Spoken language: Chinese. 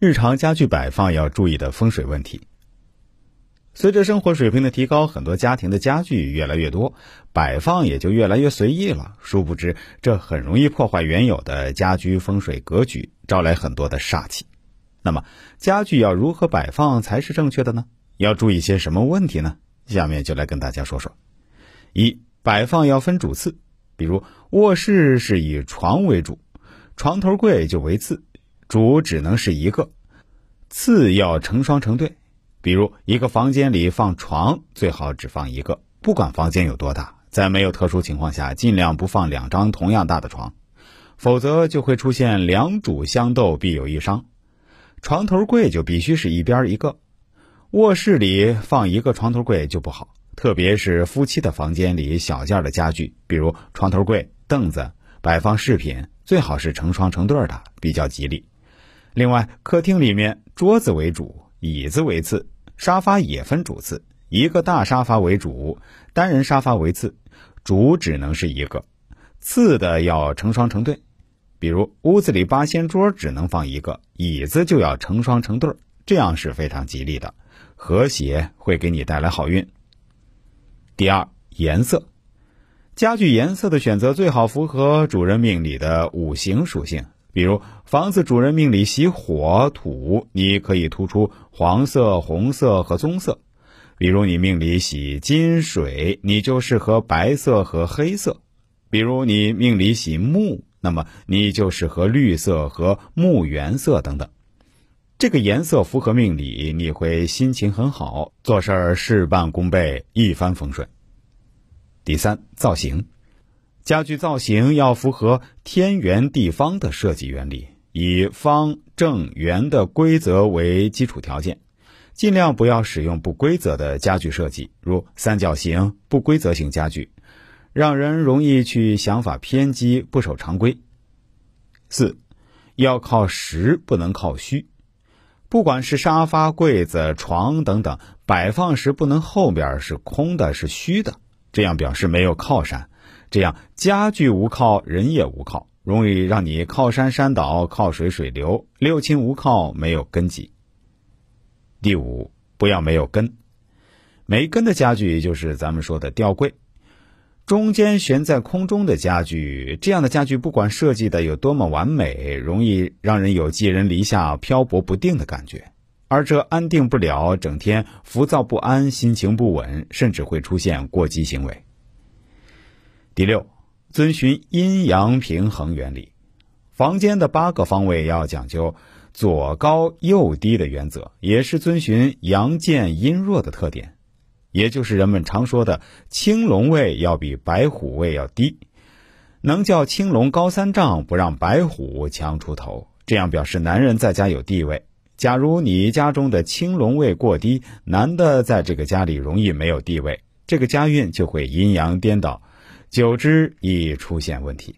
日常家具摆放要注意的风水问题。随着生活水平的提高，很多家庭的家具越来越多，摆放也就越来越随意了。殊不知，这很容易破坏原有的家居风水格局，招来很多的煞气。那么，家具要如何摆放才是正确的呢？要注意些什么问题呢？下面就来跟大家说说。一、摆放要分主次，比如卧室是以床为主，床头柜就为次，主只能是一个，次要成双成对。比如一个房间里放床，最好只放一个，不管房间有多大，在没有特殊情况下，尽量不放两张同样大的床，否则就会出现两主相斗，必有一伤。床头柜就必须是一边一个，卧室里放一个床头柜就不好，特别是夫妻的房间里小件的家具，比如床头柜、凳子、摆放饰品，最好是成双成对的，比较吉利。另外，客厅里面桌子为主。椅子为次，沙发也分主次，一个大沙发为主，单人沙发为次，主只能是一个，次的要成双成对。比如屋子里八仙桌只能放一个，椅子就要成双成对，这样是非常吉利的，和谐会给你带来好运。第二，颜色，家具颜色的选择最好符合主人命里的五行属性。比如房子主人命里喜火土，你可以突出黄色、红色和棕色；比如你命里喜金水，你就适合白色和黑色；比如你命里喜木，那么你就适合绿色和木原色等等。这个颜色符合命理，你会心情很好，做事儿事半功倍，一帆风顺。第三，造型。家具造型要符合天圆地方的设计原理，以方正圆的规则为基础条件，尽量不要使用不规则的家具设计，如三角形、不规则型家具，让人容易去想法偏激，不守常规。四，要靠实，不能靠虚，不管是沙发、柜子、床等等，摆放时不能后边是空的，是虚的，这样表示没有靠山。这样家具无靠，人也无靠，容易让你靠山山倒，靠水水流，六亲无靠，没有根基。第五，不要没有根，没根的家具就是咱们说的吊柜，中间悬在空中的家具，这样的家具不管设计的有多么完美，容易让人有寄人篱下、漂泊不定的感觉，而这安定不了，整天浮躁不安，心情不稳，甚至会出现过激行为。第六，遵循阴阳平衡原理，房间的八个方位要讲究左高右低的原则，也是遵循阳健阴弱的特点，也就是人们常说的青龙位要比白虎位要低，能叫青龙高三丈，不让白虎强出头，这样表示男人在家有地位。假如你家中的青龙位过低，男的在这个家里容易没有地位，这个家运就会阴阳颠倒。久之易出现问题。